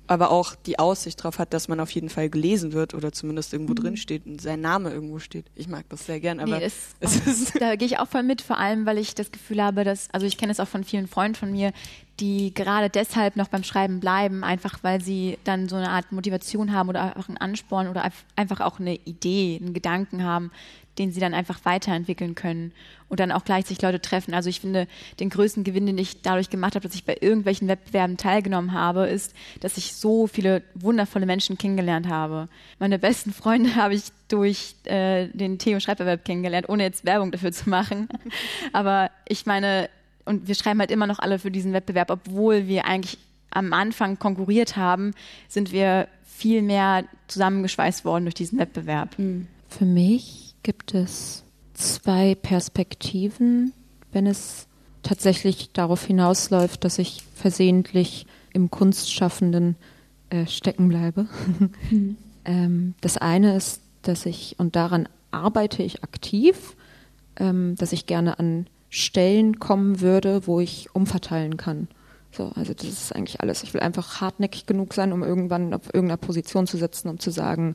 aber auch die Aussicht darauf hat, dass man auf jeden Fall gelesen wird oder zumindest irgendwo mhm. drin steht und sein Name irgendwo steht. Ich mag das sehr gern, aber nee, es, es ist da gehe ich auch voll mit, vor allem, weil ich das Gefühl habe, dass, also ich kenne es auch von vielen Freunden von mir, die gerade deshalb noch beim Schreiben bleiben, einfach weil sie dann so eine Art Motivation haben oder einfach einen Ansporn oder einfach auch eine Idee, einen Gedanken haben, den sie dann einfach weiterentwickeln können und dann auch gleichzeitig Leute treffen. Also ich finde, den größten Gewinn, den ich dadurch gemacht habe, dass ich bei irgendwelchen Wettbewerben teilgenommen habe, ist, dass ich so viele wundervolle Menschen kennengelernt habe. Meine besten Freunde habe ich durch äh, den Theo Schreibwettbewerb kennengelernt, ohne jetzt Werbung dafür zu machen. Aber ich meine, und wir schreiben halt immer noch alle für diesen Wettbewerb, obwohl wir eigentlich am Anfang konkurriert haben, sind wir viel mehr zusammengeschweißt worden durch diesen Wettbewerb. Mhm. Für mich gibt es zwei Perspektiven, wenn es tatsächlich darauf hinausläuft, dass ich versehentlich im Kunstschaffenden äh, stecken bleibe. Mhm. ähm, das eine ist, dass ich, und daran arbeite ich aktiv, ähm, dass ich gerne an Stellen kommen würde, wo ich umverteilen kann. So, also das ist eigentlich alles. Ich will einfach hartnäckig genug sein, um irgendwann auf irgendeiner Position zu sitzen, um zu sagen,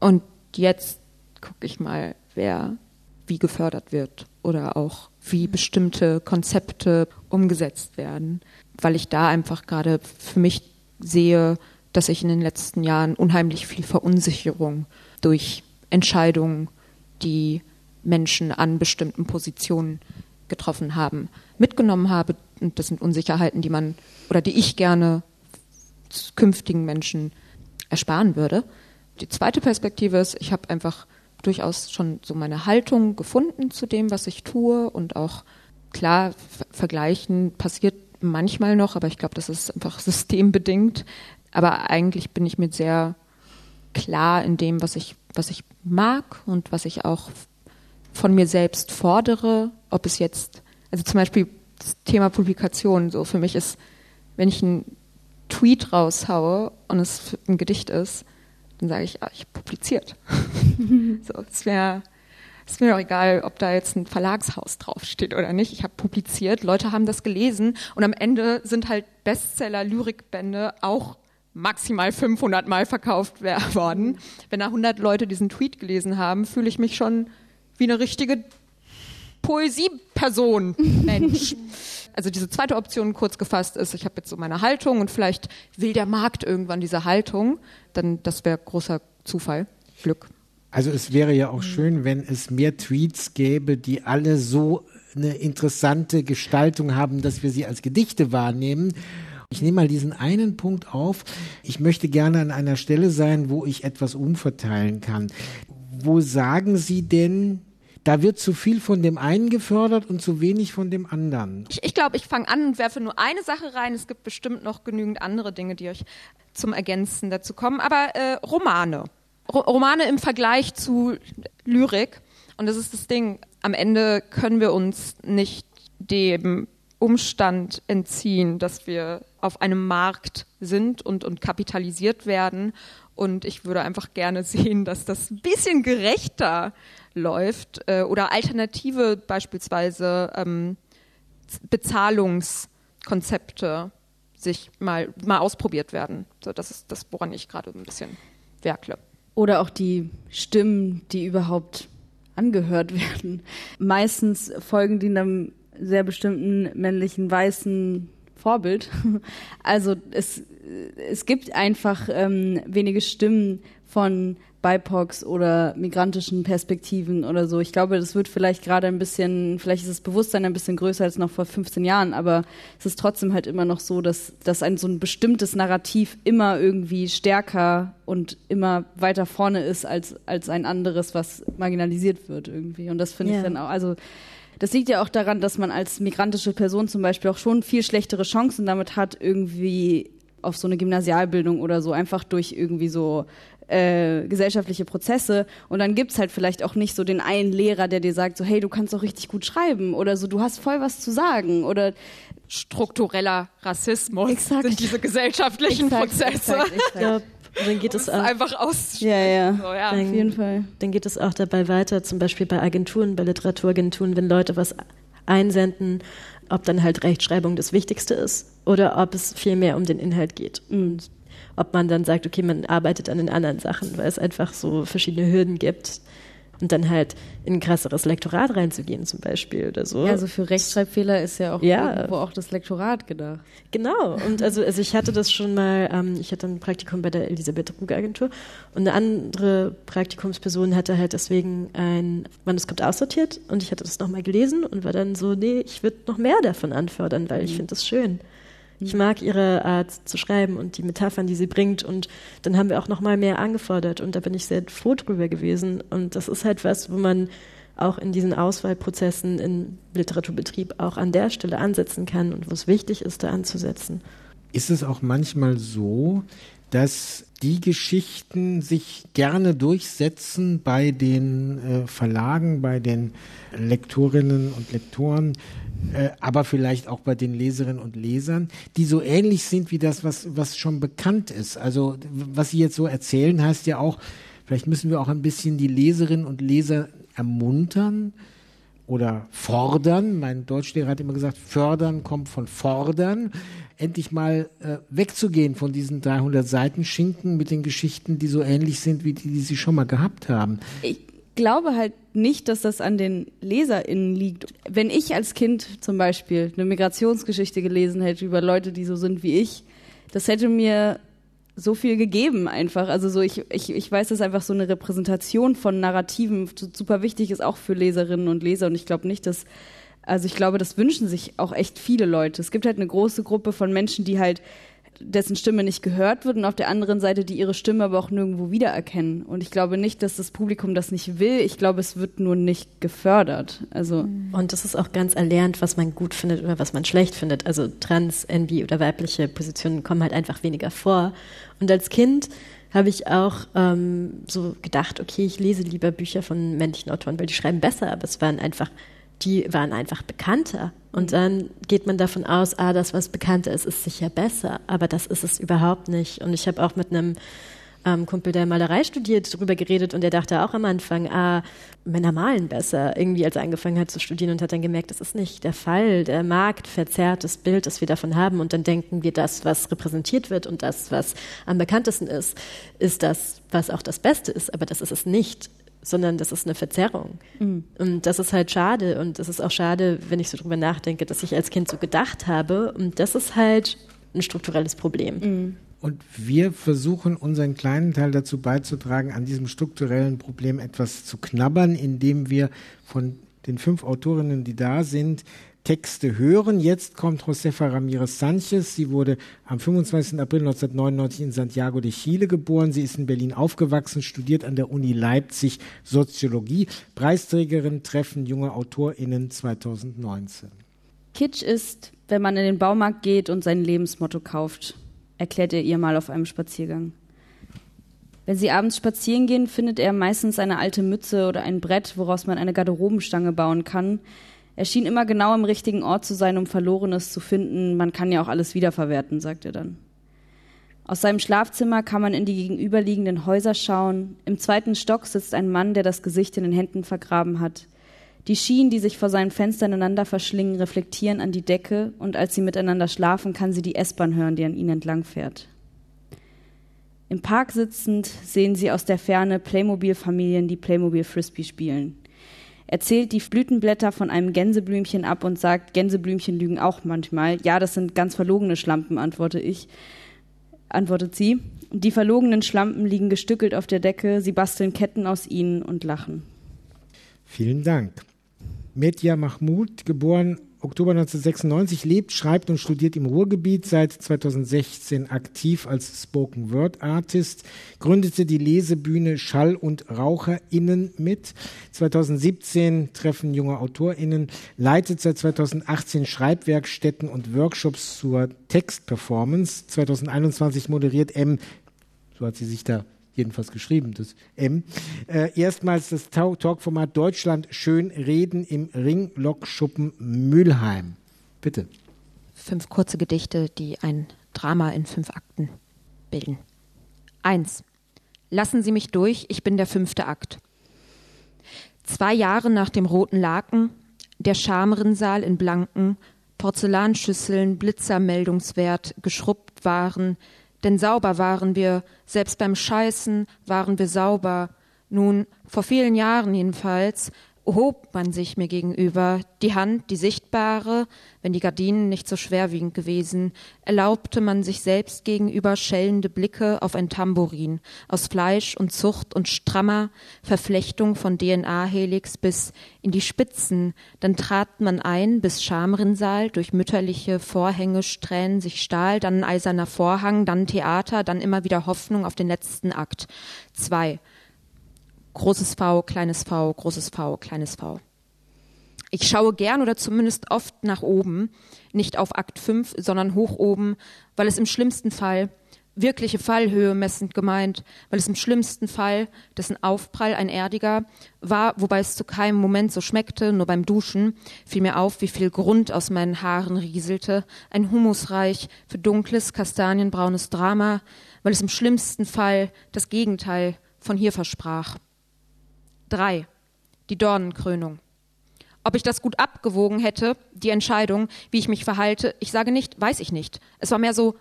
und jetzt gucke ich mal, wer wie gefördert wird oder auch wie bestimmte Konzepte umgesetzt werden, weil ich da einfach gerade für mich sehe, dass ich in den letzten Jahren unheimlich viel Verunsicherung durch Entscheidungen, die Menschen an bestimmten Positionen getroffen haben, mitgenommen habe. Und das sind Unsicherheiten, die man oder die ich gerne künftigen Menschen ersparen würde. Die zweite Perspektive ist, ich habe einfach durchaus schon so meine Haltung gefunden zu dem, was ich tue und auch klar vergleichen passiert manchmal noch, aber ich glaube, das ist einfach systembedingt. Aber eigentlich bin ich mir sehr klar in dem, was ich, was ich mag und was ich auch von mir selbst fordere, ob es jetzt, also zum Beispiel das Thema Publikation, so für mich ist, wenn ich einen Tweet raushaue und es ein Gedicht ist, dann sage ich, ah, ich habe publiziert. so, es wäre ist mir auch egal, ob da jetzt ein Verlagshaus draufsteht oder nicht. Ich habe publiziert, Leute haben das gelesen und am Ende sind halt Bestseller-Lyrikbände auch maximal 500 Mal verkauft worden. Wenn da 100 Leute diesen Tweet gelesen haben, fühle ich mich schon wie eine richtige Poesieperson, Mensch. Also diese zweite Option kurz gefasst ist, ich habe jetzt so meine Haltung und vielleicht will der Markt irgendwann diese Haltung, dann das wäre großer Zufall, Glück. Also es wäre ja auch schön, wenn es mehr Tweets gäbe, die alle so eine interessante Gestaltung haben, dass wir sie als Gedichte wahrnehmen. Ich nehme mal diesen einen Punkt auf. Ich möchte gerne an einer Stelle sein, wo ich etwas umverteilen kann. Wo sagen Sie denn, da wird zu viel von dem einen gefördert und zu wenig von dem anderen. Ich, ich glaube, ich fange an und werfe nur eine Sache rein. Es gibt bestimmt noch genügend andere Dinge, die euch zum Ergänzen dazu kommen. Aber äh, Romane. Ro Romane im Vergleich zu Lyrik. Und das ist das Ding. Am Ende können wir uns nicht dem Umstand entziehen, dass wir auf einem Markt sind und, und kapitalisiert werden. Und ich würde einfach gerne sehen, dass das ein bisschen gerechter läuft äh, oder alternative beispielsweise ähm, Bezahlungskonzepte sich mal, mal ausprobiert werden. So, das ist das, woran ich gerade ein bisschen werkle. Oder auch die Stimmen, die überhaupt angehört werden. Meistens folgen die einem sehr bestimmten männlichen weißen Vorbild. Also es, es gibt einfach ähm, wenige Stimmen von BIPOCs oder migrantischen Perspektiven oder so. Ich glaube, das wird vielleicht gerade ein bisschen, vielleicht ist das Bewusstsein ein bisschen größer als noch vor 15 Jahren, aber es ist trotzdem halt immer noch so, dass, dass ein so ein bestimmtes Narrativ immer irgendwie stärker und immer weiter vorne ist als, als ein anderes, was marginalisiert wird irgendwie. Und das finde yeah. ich dann auch, also das liegt ja auch daran, dass man als migrantische Person zum Beispiel auch schon viel schlechtere Chancen damit hat, irgendwie auf so eine Gymnasialbildung oder so, einfach durch irgendwie so äh, gesellschaftliche Prozesse und dann gibt's halt vielleicht auch nicht so den einen Lehrer, der dir sagt, so hey, du kannst doch richtig gut schreiben oder so, du hast voll was zu sagen oder struktureller Rassismus exakt. sind diese gesellschaftlichen exakt, Prozesse. Exakt, ja, dann geht es auch einfach aus. Ja, ja, so, ja. Dann, auf jeden Fall. Dann geht es auch dabei weiter, zum Beispiel bei Agenturen, bei Literaturagenturen, wenn Leute was einsenden, ob dann halt Rechtschreibung das Wichtigste ist oder ob es vielmehr um den Inhalt geht. Und ob man dann sagt, okay, man arbeitet an den anderen Sachen, weil es einfach so verschiedene Hürden gibt. Und dann halt in ein krasseres Lektorat reinzugehen zum Beispiel oder so. Ja, also für Rechtschreibfehler ist ja auch ja. irgendwo auch das Lektorat gedacht. Genau. Und also, also ich hatte das schon mal, ähm, ich hatte ein Praktikum bei der Elisabeth Ruge Agentur und eine andere Praktikumsperson hatte halt deswegen ein Manuskript aussortiert und ich hatte das nochmal gelesen und war dann so, nee, ich würde noch mehr davon anfordern, weil ich mhm. finde das schön. Ich mag ihre Art zu schreiben und die Metaphern, die sie bringt. Und dann haben wir auch noch mal mehr angefordert. Und da bin ich sehr froh drüber gewesen. Und das ist halt was, wo man auch in diesen Auswahlprozessen im Literaturbetrieb auch an der Stelle ansetzen kann und wo es wichtig ist, da anzusetzen. Ist es auch manchmal so, dass die Geschichten sich gerne durchsetzen bei den äh, Verlagen, bei den Lektorinnen und Lektoren, äh, aber vielleicht auch bei den Leserinnen und Lesern, die so ähnlich sind wie das, was, was schon bekannt ist. Also was Sie jetzt so erzählen, heißt ja auch, vielleicht müssen wir auch ein bisschen die Leserinnen und Leser ermuntern oder fordern. Mein Deutschlehrer hat immer gesagt, fördern kommt von fordern. Endlich mal äh, wegzugehen von diesen 300 Seiten Schinken mit den Geschichten, die so ähnlich sind wie die, die Sie schon mal gehabt haben. Ich glaube halt nicht, dass das an den LeserInnen liegt. Wenn ich als Kind zum Beispiel eine Migrationsgeschichte gelesen hätte über Leute, die so sind wie ich, das hätte mir so viel gegeben einfach. Also so ich, ich, ich weiß, dass einfach so eine Repräsentation von Narrativen super wichtig ist, auch für Leserinnen und Leser. Und ich glaube nicht, dass, also ich glaube, das wünschen sich auch echt viele Leute. Es gibt halt eine große Gruppe von Menschen, die halt dessen Stimme nicht gehört wird und auf der anderen Seite, die ihre Stimme aber auch nirgendwo wiedererkennen. Und ich glaube nicht, dass das Publikum das nicht will. Ich glaube, es wird nur nicht gefördert. Also und das ist auch ganz erlernt, was man gut findet oder was man schlecht findet. Also trans, NB oder weibliche Positionen kommen halt einfach weniger vor. Und als Kind habe ich auch ähm, so gedacht, okay, ich lese lieber Bücher von männlichen Autoren, weil die schreiben besser, aber es waren einfach die waren einfach bekannter. Und dann geht man davon aus, ah, das, was bekannter ist, ist sicher besser. Aber das ist es überhaupt nicht. Und ich habe auch mit einem ähm, Kumpel, der Malerei studiert, darüber geredet und der dachte auch am Anfang, ah, Männer malen besser, irgendwie als er angefangen hat zu studieren und hat dann gemerkt, das ist nicht der Fall. Der Markt verzerrt das Bild, das wir davon haben und dann denken wir, das, was repräsentiert wird und das, was am bekanntesten ist, ist das, was auch das Beste ist, aber das ist es nicht sondern das ist eine Verzerrung. Mhm. Und das ist halt schade. Und das ist auch schade, wenn ich so drüber nachdenke, dass ich als Kind so gedacht habe. Und das ist halt ein strukturelles Problem. Mhm. Und wir versuchen unseren kleinen Teil dazu beizutragen, an diesem strukturellen Problem etwas zu knabbern, indem wir von den fünf Autorinnen, die da sind, Texte hören. Jetzt kommt Josefa Ramirez Sanchez. Sie wurde am 25. April 1999 in Santiago de Chile geboren. Sie ist in Berlin aufgewachsen, studiert an der Uni Leipzig Soziologie. Preisträgerin Treffen junger AutorInnen 2019. Kitsch ist, wenn man in den Baumarkt geht und sein Lebensmotto kauft, erklärt er ihr mal auf einem Spaziergang. Wenn sie abends spazieren gehen, findet er meistens eine alte Mütze oder ein Brett, woraus man eine Garderobenstange bauen kann, er schien immer genau am richtigen Ort zu sein, um Verlorenes zu finden. Man kann ja auch alles wiederverwerten, sagt er dann. Aus seinem Schlafzimmer kann man in die gegenüberliegenden Häuser schauen. Im zweiten Stock sitzt ein Mann, der das Gesicht in den Händen vergraben hat. Die Schienen, die sich vor seinen Fenstern ineinander verschlingen, reflektieren an die Decke und als sie miteinander schlafen, kann sie die S-Bahn hören, die an ihnen entlangfährt. Im Park sitzend sehen sie aus der Ferne Playmobil-Familien, die Playmobil Frisbee spielen. Er zählt die Blütenblätter von einem Gänseblümchen ab und sagt, Gänseblümchen lügen auch manchmal. Ja, das sind ganz verlogene Schlampen, antworte ich. antwortet sie. Die verlogenen Schlampen liegen gestückelt auf der Decke, sie basteln Ketten aus ihnen und lachen. Vielen Dank. Medja Mahmoud, geboren Oktober 1996, lebt, schreibt und studiert im Ruhrgebiet, seit 2016 aktiv als Spoken Word Artist, gründete die Lesebühne Schall und RaucherInnen mit. 2017 Treffen junger AutorInnen, leitet seit 2018 Schreibwerkstätten und Workshops zur Textperformance. 2021 moderiert M, so hat sie sich da jedenfalls geschrieben, das M, äh, erstmals das Talkformat Deutschland schön reden im Ringlockschuppen Mülheim. Bitte. Fünf kurze Gedichte, die ein Drama in fünf Akten bilden. Eins. Lassen Sie mich durch, ich bin der fünfte Akt. Zwei Jahre nach dem roten Laken, der Schamrinsaal in blanken, Porzellanschüsseln blitzermeldungswert geschrubbt waren, denn sauber waren wir, selbst beim Scheißen waren wir sauber. Nun, vor vielen Jahren jedenfalls, hob man sich mir gegenüber, die Hand, die sichtbare, wenn die Gardinen nicht so schwerwiegend gewesen, erlaubte man sich selbst gegenüber schellende Blicke auf ein Tambourin, aus Fleisch und Zucht und strammer Verflechtung von DNA-Helix bis in die Spitzen, dann trat man ein bis Schamrinsaal, durch mütterliche Vorhänge Strähnen sich stahl, dann eiserner Vorhang, dann Theater, dann immer wieder Hoffnung auf den letzten Akt. Zwei großes V, kleines V, großes V, kleines V. Ich schaue gern oder zumindest oft nach oben, nicht auf Akt 5, sondern hoch oben, weil es im schlimmsten Fall, wirkliche Fallhöhe messend gemeint, weil es im schlimmsten Fall, dessen Aufprall ein erdiger war, wobei es zu keinem Moment so schmeckte, nur beim Duschen, fiel mir auf, wie viel Grund aus meinen Haaren rieselte, ein Humusreich für dunkles, kastanienbraunes Drama, weil es im schlimmsten Fall das Gegenteil von hier versprach. Drei. Die Dornenkrönung. Ob ich das gut abgewogen hätte, die Entscheidung, wie ich mich verhalte, ich sage nicht, weiß ich nicht. Es war mehr so,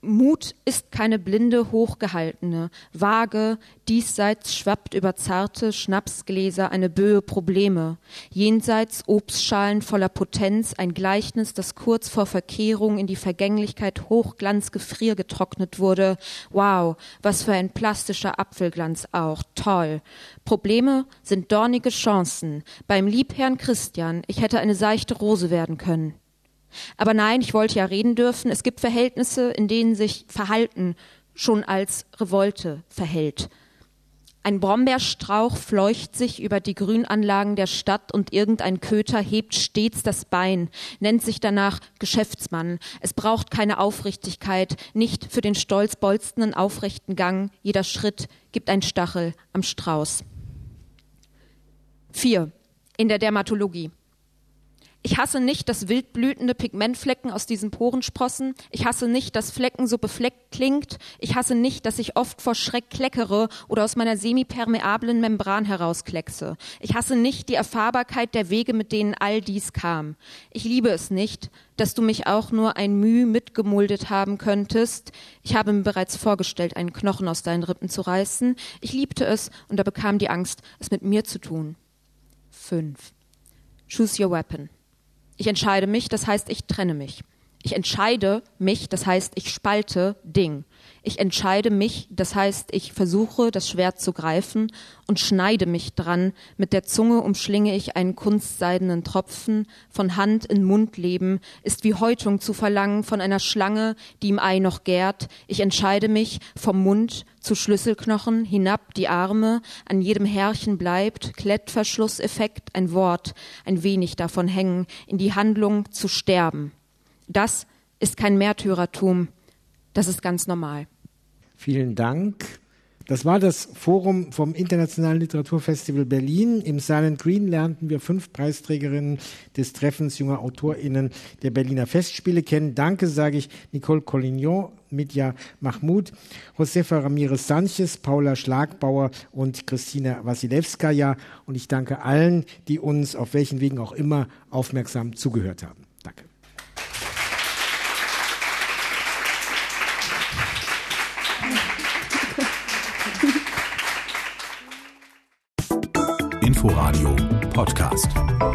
Mut ist keine blinde, hochgehaltene, vage, diesseits schwappt über zarte Schnapsgläser eine Böe Probleme, jenseits Obstschalen voller Potenz, ein Gleichnis, das kurz vor Verkehrung in die Vergänglichkeit Hochglanz gefriergetrocknet wurde. Wow, was für ein plastischer Apfelglanz auch, toll. Probleme sind dornige Chancen. Beim Liebherrn Christian, ich hätte eine seichte Rose werden können. Aber nein, ich wollte ja reden dürfen. Es gibt Verhältnisse, in denen sich Verhalten schon als Revolte verhält. Ein Brombeerstrauch fleucht sich über die Grünanlagen der Stadt und irgendein Köter hebt stets das Bein, nennt sich danach Geschäftsmann. Es braucht keine Aufrichtigkeit, nicht für den stolz bolzenden aufrechten Gang. Jeder Schritt gibt ein Stachel am Strauß. Vier. In der Dermatologie. Ich hasse nicht, dass wildblütende Pigmentflecken aus diesen Poren sprossen. Ich hasse nicht, dass Flecken so befleckt klingt. Ich hasse nicht, dass ich oft vor Schreck kleckere oder aus meiner semipermeablen Membran herauskleckse. Ich hasse nicht die Erfahrbarkeit der Wege, mit denen all dies kam. Ich liebe es nicht, dass du mich auch nur ein Müh mitgemuldet haben könntest. Ich habe mir bereits vorgestellt, einen Knochen aus deinen Rippen zu reißen. Ich liebte es und da bekam die Angst, es mit mir zu tun. Fünf. Choose your weapon. Ich entscheide mich, das heißt, ich trenne mich. Ich entscheide mich, das heißt, ich spalte Ding. Ich entscheide mich, das heißt, ich versuche, das Schwert zu greifen und schneide mich dran. Mit der Zunge umschlinge ich einen kunstseidenen Tropfen. Von Hand in Mund leben ist wie Häutung zu verlangen von einer Schlange, die im Ei noch gärt. Ich entscheide mich vom Mund zu Schlüsselknochen, hinab die Arme, an jedem Härchen bleibt, Klettverschlusseffekt, ein Wort, ein wenig davon hängen, in die Handlung zu sterben. Das ist kein Märtyrertum, das ist ganz normal. Vielen Dank. Das war das Forum vom Internationalen Literaturfestival Berlin. Im Silent Green lernten wir fünf Preisträgerinnen des Treffens junger AutorInnen der Berliner Festspiele kennen. Danke sage ich Nicole Collignon, Mitya Mahmoud, Josefa Ramirez Sanchez, Paula Schlagbauer und Christina Wasilewskaja. Und ich danke allen, die uns auf welchen Wegen auch immer aufmerksam zugehört haben. Podcast.